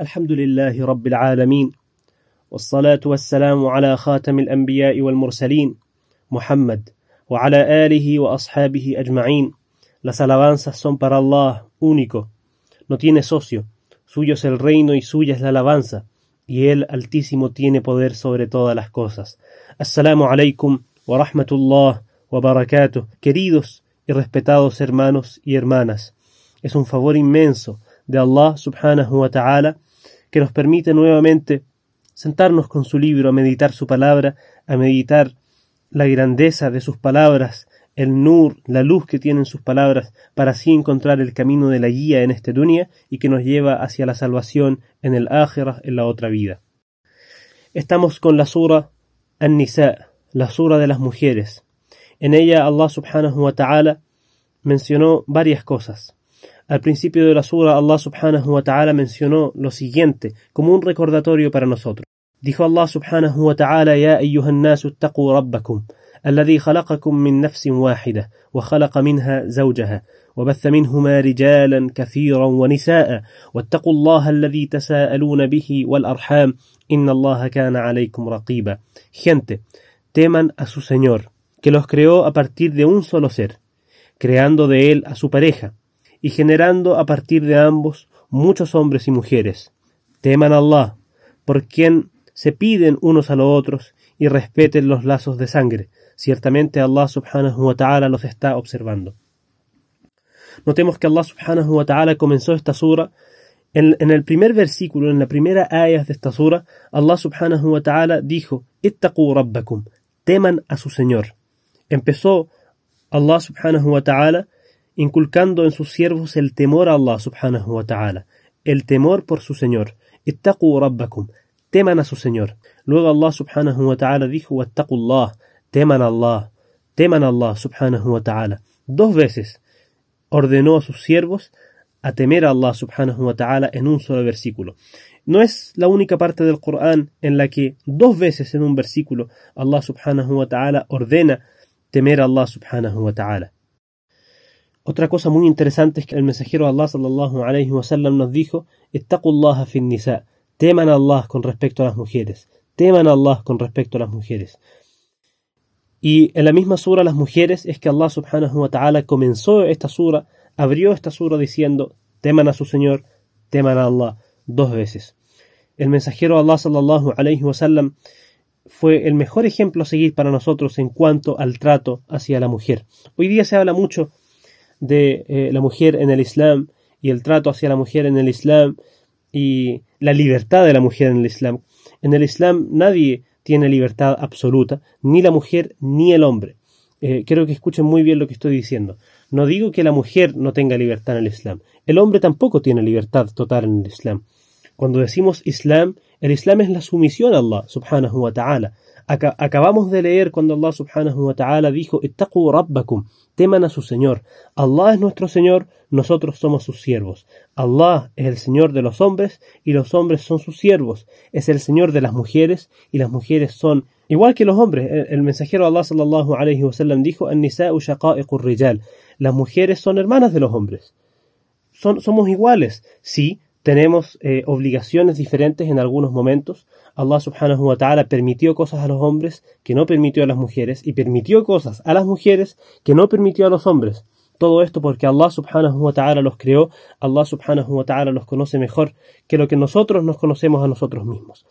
الحمد لله رب العالمين والصلاة والسلام على خاتم الأنبياء والمرسلين محمد وعلى آله وأصحابه أجمعين Las alabanzas son para Allah, único, no tiene socio, suyo es el reino y suya es la alabanza, y Él Altísimo tiene poder sobre todas las cosas. Assalamu alaikum wa rahmatullah wa barakatuh, queridos y respetados hermanos y hermanas. Es un favor inmenso de Allah subhanahu wa ta'ala que nos permite nuevamente sentarnos con su libro a meditar su palabra, a meditar la grandeza de sus palabras, el nur, la luz que tienen sus palabras, para así encontrar el camino de la guía en este dunya y que nos lleva hacia la salvación en el ákhirah, en la otra vida. Estamos con la sura An-Nisa, la sura de las mujeres. En ella Allah subhanahu wa ta'ala mencionó varias cosas. Al principio de la sura Allah subhanahu wa ta'ala mencionó lo siguiente como un recordatorio para nosotros. Dijo Allah subhanahu wa ta'ala Ya ayyuhan nasu ittaqu rabbakum الذي خلقكم من نفس واحدة وخلق منها زوجها وبث منهما رجالا كثيرا ونساء واتقوا الله الذي تساءلون به والأرحام إن الله كان عليكم رقيبا Gente, teman a su Señor, que los creó a partir de un solo ser, creando de él a su pareja, y generando a partir de ambos muchos hombres y mujeres. Teman a Allah, por quien se piden unos a los otros y respeten los lazos de sangre. Ciertamente Allah subhanahu wa ta'ala los está observando. Notemos que Allah subhanahu wa ta'ala comenzó esta sura en, el primer versículo, en la primera ayah de esta sura, Allah subhanahu wa ta'ala dijo, Ittaqu rabbakum, teman a su Señor. Empezó Allah subhanahu wa ta'ala inculcando en sus siervos el temor a Allah subhanahu wa ta'ala, el temor por su Señor. Ittaqu rabbakum, teman a su Señor. Luego Allah subhanahu wa ta'ala dijo, Wattaqullah, teman a Allah, teman a Allah subhanahu wa ta'ala. Dos veces ordenó a sus siervos a temer a Allah subhanahu wa ta'ala en un solo versículo. No es la única parte del Corán en la que dos veces en un versículo Allah subhanahu wa ta'ala ordena temer a Allah subhanahu wa ta'ala. Otra cosa muy interesante es que el mensajero Allah sallallahu alayhi wa sallam nos dijo, Ittaqullaha fin nisa, teman a Allah con respecto a las mujeres, teman a Allah con respecto a las mujeres. Y en la misma sura las mujeres es que Allah subhanahu wa ta'ala comenzó esta sura, abrió esta sura diciendo, teman a su Señor, teman a Allah, dos veces. El mensajero Allah sallallahu alayhi wa sallam fue el mejor ejemplo a seguir para nosotros en cuanto al trato hacia la mujer. Hoy día se habla mucho de eh, la mujer en el Islam y el trato hacia la mujer en el Islam y la libertad de la mujer en el Islam. En el Islam nadie tiene libertad absoluta, ni la mujer ni el hombre. Eh, quiero que escuchen muy bien lo que estoy diciendo. No digo que la mujer no tenga libertad en el Islam. El hombre tampoco tiene libertad total en el Islam. Cuando decimos Islam, el Islam es la sumisión a Allah subhanahu wa ta'ala. acabamos de leer cuando Allah subhanahu wa ta'ala dijo, rabbakum, teman a su Señor. Allah es nuestro Señor, nosotros somos sus siervos. Allah es el Señor de los hombres y los hombres son sus siervos. Es el Señor de las mujeres y las mujeres son igual que los hombres. El, mensajero Allah sallallahu alayhi wa sallam dijo. Las mujeres son hermanas de los hombres. Son, somos iguales. Sí, tenemos eh, obligaciones diferentes en algunos momentos. Allah subhanahu wa ta'ala permitió cosas a los hombres que no permitió a las mujeres y permitió cosas a las mujeres que no permitió a los hombres. Todo esto porque Allah subhanahu wa ta'ala los creó, Allah subhanahu wa ta'ala los conoce mejor que lo que nosotros nos conocemos a nosotros mismos.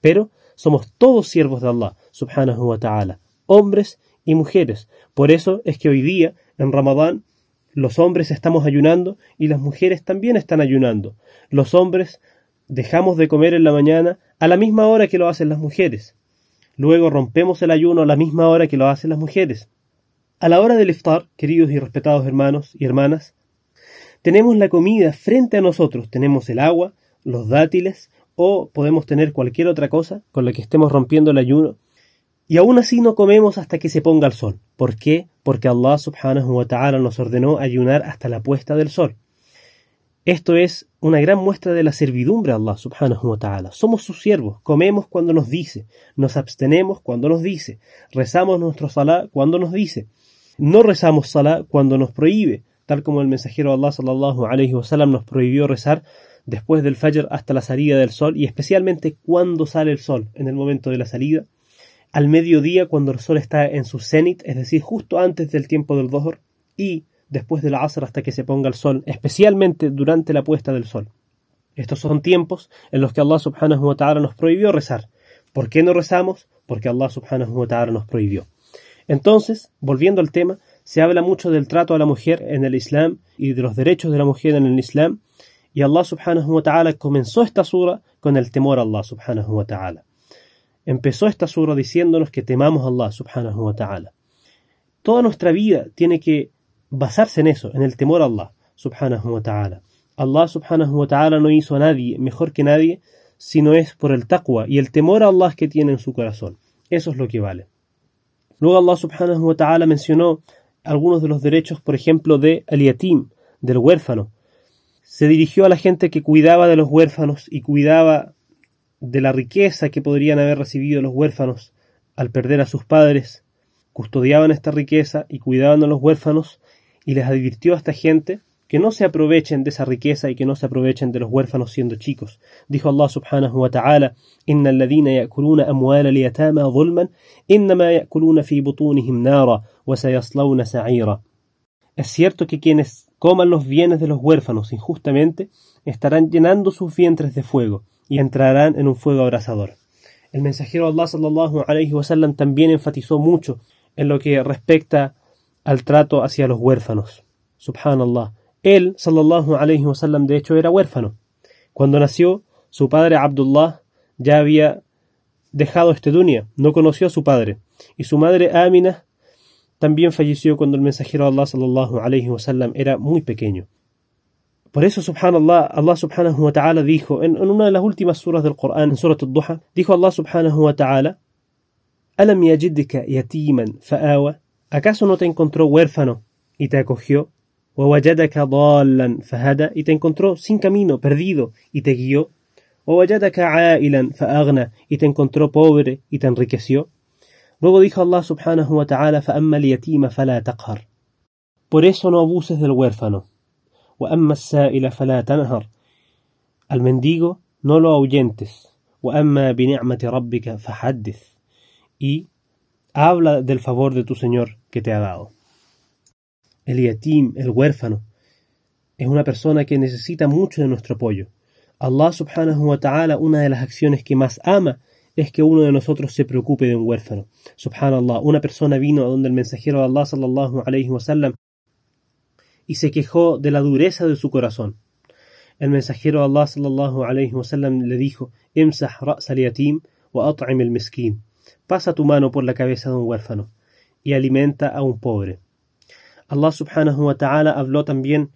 Pero somos todos siervos de Allah subhanahu wa ta'ala, hombres y mujeres. Por eso es que hoy día, en Ramadán, los hombres estamos ayunando y las mujeres también están ayunando. Los hombres dejamos de comer en la mañana a la misma hora que lo hacen las mujeres. Luego rompemos el ayuno a la misma hora que lo hacen las mujeres. A la hora del iftar, queridos y respetados hermanos y hermanas, tenemos la comida frente a nosotros, tenemos el agua, los dátiles o podemos tener cualquier otra cosa con la que estemos rompiendo el ayuno y aún así no comemos hasta que se ponga el sol. ¿Por qué? Porque Allah subhanahu wa ta'ala nos ordenó ayunar hasta la puesta del sol. Esto es una gran muestra de la servidumbre a Allah subhanahu wa ta'ala. Somos sus siervos, comemos cuando nos dice, nos abstenemos cuando nos dice, rezamos nuestro salah cuando nos dice, no rezamos salah cuando nos prohíbe, tal como el mensajero Allah sallallahu alayhi wa sallam nos prohibió rezar después del Fajr hasta la salida del sol y especialmente cuando sale el sol, en el momento de la salida, al mediodía cuando el sol está en su cenit, es decir, justo antes del tiempo del Dhuhr y después del Asr hasta que se ponga el sol, especialmente durante la puesta del sol. Estos son tiempos en los que Allah subhanahu wa ta'ala nos prohibió rezar. ¿Por qué no rezamos? Porque Allah subhanahu wa ta'ala nos prohibió. Entonces, volviendo al tema, se habla mucho del trato a la mujer en el Islam y de los derechos de la mujer en el Islam, y Allah subhanahu wa ta'ala comenzó esta sura con el temor a Allah subhanahu wa ta'ala. Empezó esta sura diciéndonos que temamos a Allah subhanahu wa ta'ala. Toda nuestra vida tiene que basarse en eso, en el temor a Allah subhanahu wa ta'ala. Allah subhanahu wa ta'ala no hizo a nadie mejor que nadie, sino es por el taqwa y el temor a Allah que tiene en su corazón. Eso es lo que vale. Luego Allah subhanahu wa ta'ala mencionó algunos de los derechos, por ejemplo, de al yatim, del huérfano. Se dirigió a la gente que cuidaba de los huérfanos y cuidaba de la riqueza que podrían haber recibido los huérfanos al perder a sus padres, custodiaban esta riqueza y cuidaban a los huérfanos y les advirtió a esta gente que no se aprovechen de esa riqueza y que no se aprovechen de los huérfanos siendo chicos. Dijo Allah subhanahu wa ta'ala, Inna alladhina yakuluna amwala liyatama zulman, innama yakuluna fi butunihim nara, wa sayaslawna sa'ira. Es cierto que quienes coman los bienes de los huérfanos injustamente estarán llenando sus vientres de fuego y entrarán en un fuego abrasador. El mensajero Allah sallallahu alayhi wa sallam también enfatizó mucho en lo que respecta al trato hacia los huérfanos. Subhanallah. Él, sallallahu alayhi wasallam, de hecho era huérfano. Cuando nació, su padre Abdullah ya había dejado este dunya, no conoció a su padre, y su madre Amina también falleció cuando el mensajero Allah sallallahu alayhi wasallam era muy pequeño. Por eso, subhanallah, Allah subhanahu wa ta'ala dijo en, una de las últimas suras del Corán, en Surat al-Duha, dijo Allah subhanahu wa ta'ala, Alam yajidika yatiman fa'awa, ¿acaso no te encontró huérfano y te acogió? y te encontró sin camino, perdido, y te guió. y te encontró pobre y te enriqueció. Luego dijo Allah subhanahu wa ta'ala Por eso no abuses del huérfano. Al mendigo no lo ahuyentes. Y habla del favor de tu Señor que te ha dado el yatim, el huérfano, es una persona que necesita mucho de nuestro apoyo. Allah subhanahu wa ta'ala, una de las acciones que más ama es que uno de nosotros se preocupe de un huérfano. Subhanallah, una persona vino a donde el mensajero de Allah sallallahu alayhi wa sallam y se quejó de la dureza de su corazón. El mensajero Allah sallallahu alayhi wa sallam le dijo: "Imsah ra's al-yatim wa at'im al-miskin." Pasa tu mano por la cabeza de un huérfano y alimenta a un pobre. Allah subhanahu wa ta'ala habló también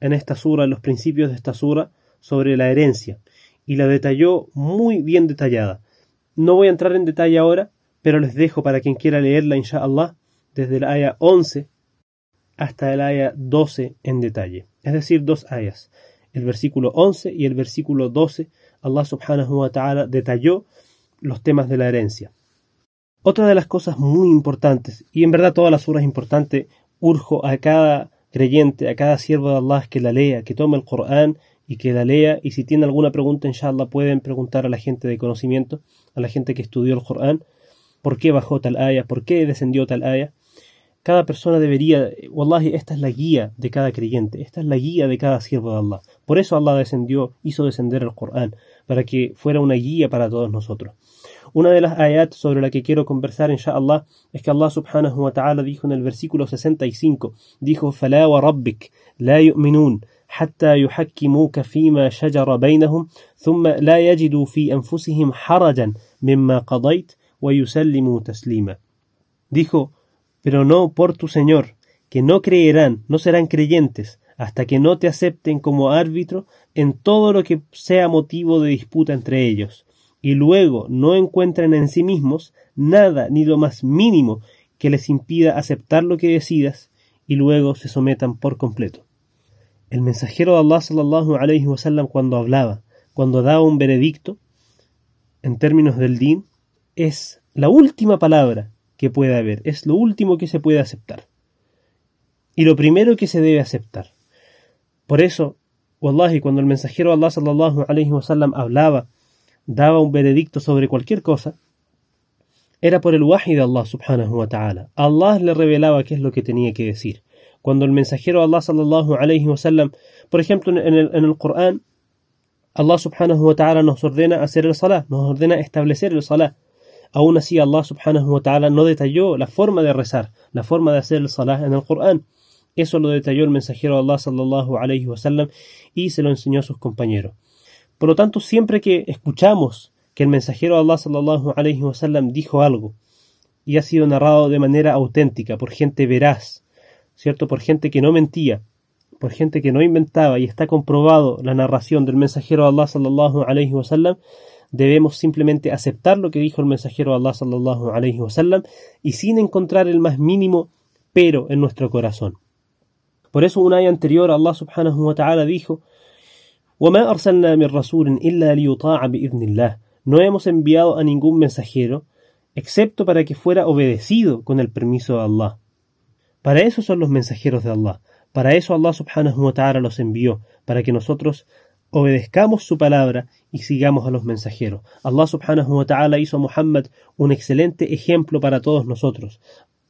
en esta sura, los principios de esta sura, sobre la herencia y la detalló muy bien detallada. No voy a entrar en detalle ahora, pero les dejo para quien quiera leerla, inshallah, desde la aya 11 hasta el aya 12 en detalle. Es decir, dos ayas. El versículo 11 y el versículo 12, Allah subhanahu wa ta'ala detalló los temas de la herencia. Otra de las cosas muy importantes, y en verdad toda la sura es importante, urjo a cada creyente, a cada siervo de Allah que la lea, que tome el Corán y que la lea. Y si tiene alguna pregunta, inshallah, pueden preguntar a la gente de conocimiento, a la gente que estudió el Corán, por qué bajó tal aya, por qué descendió tal aya. Cada persona debería, wallahi, esta es la guía de cada creyente, esta es la guía de cada siervo de Allah. Por eso Allah descendió, hizo descender el Corán, para que fuera una guía para todos nosotros. Una de las ayat sobre la que quiero conversar, inshallah, es que Allah subhanahu wa ta'ala dijo en el versículo 65, dijo, فَلَا وَرَبِّكَ لَا يُؤْمِنُونَ حتى يحكموك فيما شجر بينهم ثم لا يجدوا في أنفسهم حرجا مما قضيت ويسلموا تسليما. Dijo, pero no por tu Señor, que no creerán, no serán creyentes, hasta que no te acepten como árbitro en todo lo que sea motivo de disputa entre ellos, y luego no encuentran en sí mismos nada ni lo más mínimo que les impida aceptar lo que decidas y luego se sometan por completo. El mensajero de Allah sallallahu alayhi wasallam cuando hablaba, cuando daba un veredicto en términos del din, es la última palabra que puede haber, es lo último que se puede aceptar. Y lo primero que se debe aceptar. Por eso, Wallahi, cuando el mensajero Allah sallallahu alayhi wasallam hablaba, daba un veredicto sobre cualquier cosa, era por el wahi de Allah subhanahu wa ta'ala. Allah le revelaba qué es lo que tenía que decir. Cuando el mensajero Allah sallallahu alayhi wasallam, por ejemplo en el, en el Corán, Allah subhanahu wa ta'ala nos ordena hacer el salah, nos ordena establecer el salah. Aún así Allah subhanahu wa ta'ala no detalló la forma de rezar, la forma de hacer el salah en el Corán. Eso lo detalló el mensajero de Allah sallallahu alayhi wasallam y se lo enseñó a sus compañeros. Por lo tanto, siempre que escuchamos que el mensajero de Allah sallallahu alayhi wasallam dijo algo y ha sido narrado de manera auténtica por gente veraz, ¿cierto? Por gente que no mentía, por gente que no inventaba y está comprobado la narración del mensajero de Allah sallallahu alayhi wasallam, debemos simplemente aceptar lo que dijo el mensajero de Allah sallallahu alayhi wasallam y sin encontrar el más mínimo pero en nuestro corazón. Por eso un año anterior Allah subhanahu wa ta'ala dijo وَمَا أَرْسَلْنَا مِن رَّسُولٍ إِلَّا لِيُطَاعَ بِإِذْنِ اللَّهِ No hemos enviado a ningún mensajero excepto para que fuera obedecido con el permiso de Allah. Para eso son los mensajeros de Allah. Para eso Allah subhanahu wa ta'ala los envió, para que nosotros obedezcamos su palabra y sigamos a los mensajeros. Allah subhanahu wa ta'ala hizo a Muhammad un excelente ejemplo para todos nosotros.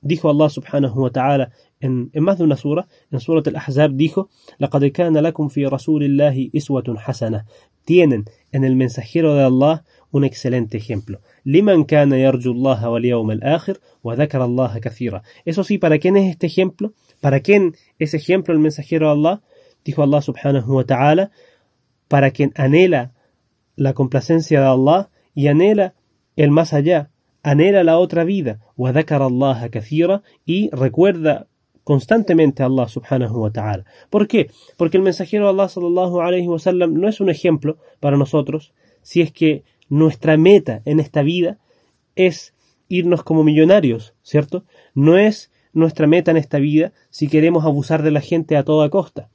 Dijo Allah subhanahu wa ta'ala en, en más de una sura, en Surat al-Ahzab dijo, لَقَدْ كَانَ لَكُمْ فِي رَسُولِ اللَّهِ إِسْوَةٌ حَسَنَةٌ Tienen en el mensajero de Allah un excelente ejemplo. لِمَنْ كَانَ يَرْجُو اللَّهَ وَالْيَوْمَ الْآخِرِ وَذَكَرَ اللَّهَ كَثِيرًا Eso sí, ¿para quién es este ejemplo? ¿Para quién es ejemplo el mensajero de Allah? Dijo Allah subhanahu wa ta'ala, para quien anhela la complacencia de Allah y anhela el más allá, anhela la otra vida, Allah y recuerda constantemente a Allah subhanahu wa ta'ala. ¿Por qué? Porque el mensajero de Allah sallallahu alayhi wa sallam, no es un ejemplo para nosotros si es que nuestra meta en esta vida es irnos como millonarios, ¿cierto? No es nuestra meta en esta vida si queremos abusar de la gente a toda costa.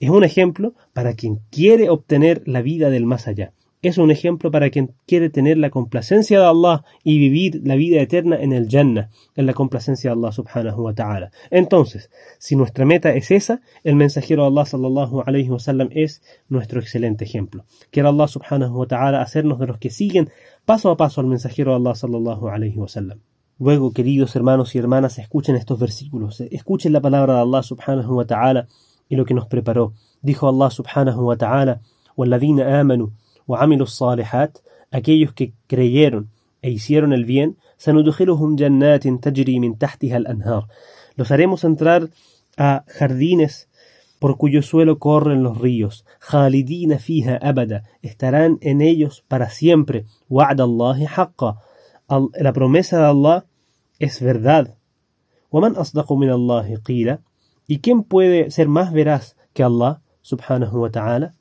Es un ejemplo para quien quiere obtener la vida del más allá es un ejemplo para quien quiere tener la complacencia de Allah y vivir la vida eterna en el Jannah, en la complacencia de Allah subhanahu wa ta'ala. Entonces, si nuestra meta es esa, el mensajero de Allah sallallahu alayhi wa es nuestro excelente ejemplo. Quiere Allah subhanahu wa ta'ala hacernos de los que siguen paso a paso al mensajero de Allah sallallahu alayhi wa sallam. Luego, queridos hermanos y hermanas, escuchen estos versículos, escuchen la palabra de Allah subhanahu wa ta'ala y lo que nos preparó. Dijo Allah subhanahu wa ta'ala, وَالَّذِينَ آمَنُوا وعملوا الصالحات aquellos que creyeron e hicieron el bien سندخلهم جنات تجري من تحتها الأنهار los haremos entrar a jardines por cuyo suelo corren los ríos خالدين فيها أبدا estarán en ellos para siempre وعد الله حقا la promesa de Allah es verdad ومن أصدق من الله قيل ¿Y quién puede ser más veraz que Allah subhanahu wa ta'ala?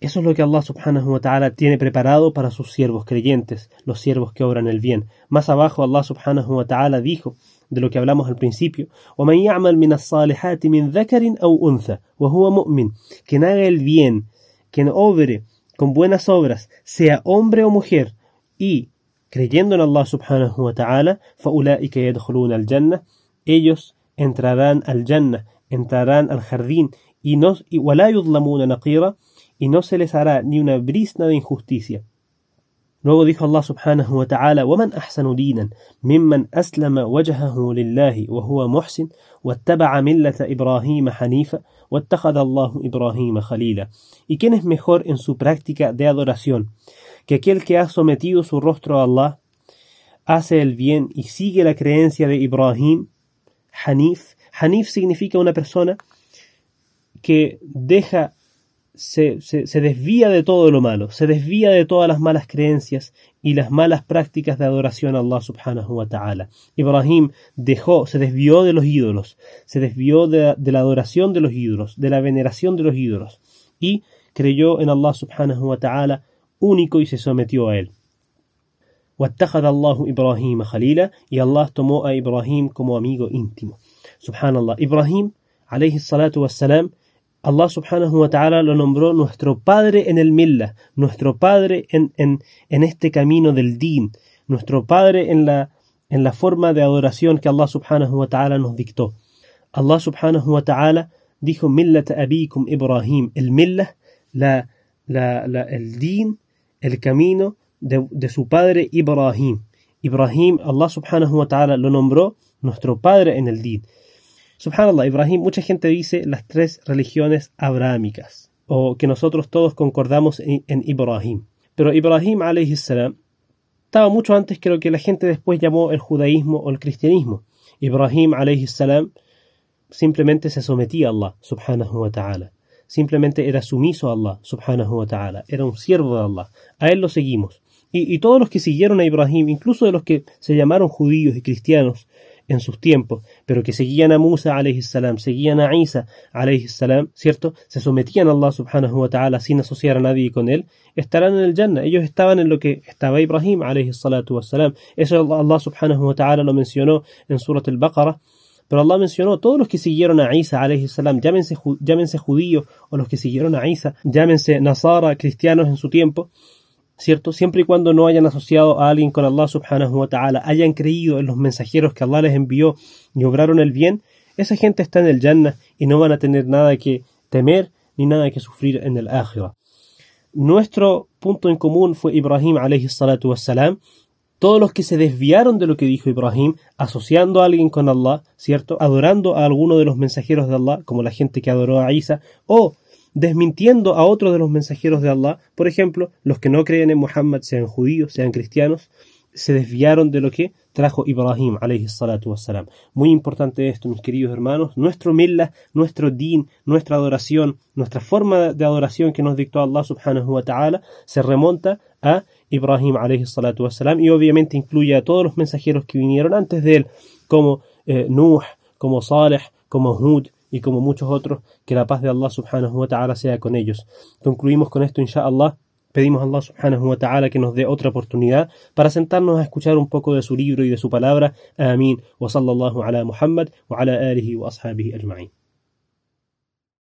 Eso es lo que Allah subhanahu wa ta'ala tiene preparado para sus siervos creyentes, los siervos que obran el bien. Más abajo Allah subhanahu wa ta'ala dijo, de lo que hablamos al principio, وَمَنْ يَعْمَلْ مِنَ الصَّالِحَاتِ مِنْ ذَكَرٍ أَوْ أُنْثَى وَهُوَ مُؤْمِنٌ Quien haga el bien, quien obre con buenas obras, sea hombre o mujer, y creyendo en Allah subhanahu wa ta'ala, فَأُولَٰئِكَ يَدْخُلُونَ الْجَنَّةِ Ellos entrarán al Jannah, entrarán al jardín, y no, y وَلَا يُظْلَمُونَ نَقِيرًا y no se les hará ni una brisna de injusticia. Luego dijo Allah subhanahu wa ta'ala, وَمَنْ أَحْسَنُ دِينًا مِمَّنْ أَسْلَمَ وَجْهَهُ لِلَّهِ وَهُوَ مُحْسِنٌ وَاتَّبَعَ مِلَّةَ إِبْرَاهِيمَ حَنِيفًا وَاتَّخَذَ اللَّهُ إِبْرَاهِيمَ خَلِيلًا ¿Y quién es mejor en su práctica de adoración que aquel que ha sometido su rostro a Allah, hace el bien y sigue la creencia de Ibrahim? Hanif. Hanif significa una persona que deja se, se, desvía de todo lo malo, se desvía de todas las malas creencias y las malas prácticas de adoración a Allah subhanahu wa ta'ala. Ibrahim dejó, se desvió de los ídolos, se desvió de, la adoración de los ídolos, de la veneración de los ídolos, y creyó en Allah subhanahu wa ta'ala único y se sometió a él. Y Allah tomó a Ibrahim como amigo íntimo. Subhanallah. Ibrahim, alayhi salatu wassalam, Allah subhanahu wa ta'ala lo nombró nuestro Padre en el Millah, nuestro Padre en, en, en este camino del Din, nuestro Padre en la, en la forma de adoración que Allah subhanahu wa ta'ala nos dictó. Allah subhanahu wa ta'ala dijo millat abikum Ibrahim. El millah, la, la, la, el din, el camino de, de su padre Ibrahim. Ibrahim, Allah subhanahu wa ta'ala lo nombró nuestro padre en el din. Subhanallah, Ibrahim, mucha gente dice las tres religiones abrahámicas, o que nosotros todos concordamos en, en Ibrahim. Pero Ibrahim alayhi salam estaba mucho antes que lo que la gente después llamó el judaísmo o el cristianismo. Ibrahim alayhi salam simplemente se sometía a Allah subhanahu wa ta'ala. Simplemente era sumiso a Allah subhanahu wa ta'ala. Era un siervo de Allah. A él lo seguimos. Y, todos los que siguieron a Ibrahim, incluso de los que se llamaron judíos y cristianos, en sus tiempos, pero que seguían a Musa salam, seguían a Isa salam, ¿cierto? Se sometían a Allah subhanahu wa ta'ala sin asociar a nadie con él, estarán en el Jannah. Ellos estaban en lo que estaba Ibrahim salatu salam. Eso Allah subhanahu wa ta'ala lo mencionó en Surat al-Baqarah. Pero Allah mencionó todos los que siguieron a Isa salam, llámense, llámense judíos o los que siguieron a Isa, llámense Nazara, cristianos en su tiempo, ¿cierto? Siempre y cuando no hayan asociado a alguien con Allah subhanahu wa ta'ala, hayan creído en los mensajeros que Allah les envió y obraron el bien, esa gente está en el Jannah y no van a tener nada que temer ni nada que sufrir en el Akhirah. Nuestro punto en común fue Ibrahim alayhi salatu wassalam. Todos los que se desviaron de lo que dijo Ibrahim, asociando a alguien con Allah, ¿cierto? Adorando a alguno de los mensajeros de Allah, como la gente que adoró a Isa, o desmintiendo a otro de los mensajeros de Allah. Por ejemplo, los que no creen en Muhammad, sean judíos, sean cristianos, se desviaron de lo que trajo Ibrahim alayhi salatu wassalam. Muy importante esto, mis queridos hermanos. Nuestro millah, nuestro din, nuestra adoración, nuestra forma de adoración que nos dictó Allah subhanahu wa ta'ala se remonta a Ibrahim alayhi salatu wassalam y obviamente incluye a todos los mensajeros que vinieron antes de él, como eh, Nuh, como Saleh, como Hud, y como muchos otros, que la paz de Allah subhanahu wa ta'ala sea con ellos. Concluimos con esto, inshallah. Pedimos a Allah subhanahu wa ta'ala que nos dé otra oportunidad para sentarnos a escuchar un poco de su libro y de su palabra. Amén. Wa ala Muhammad wa ala alihi wa ashabihi ajma'in.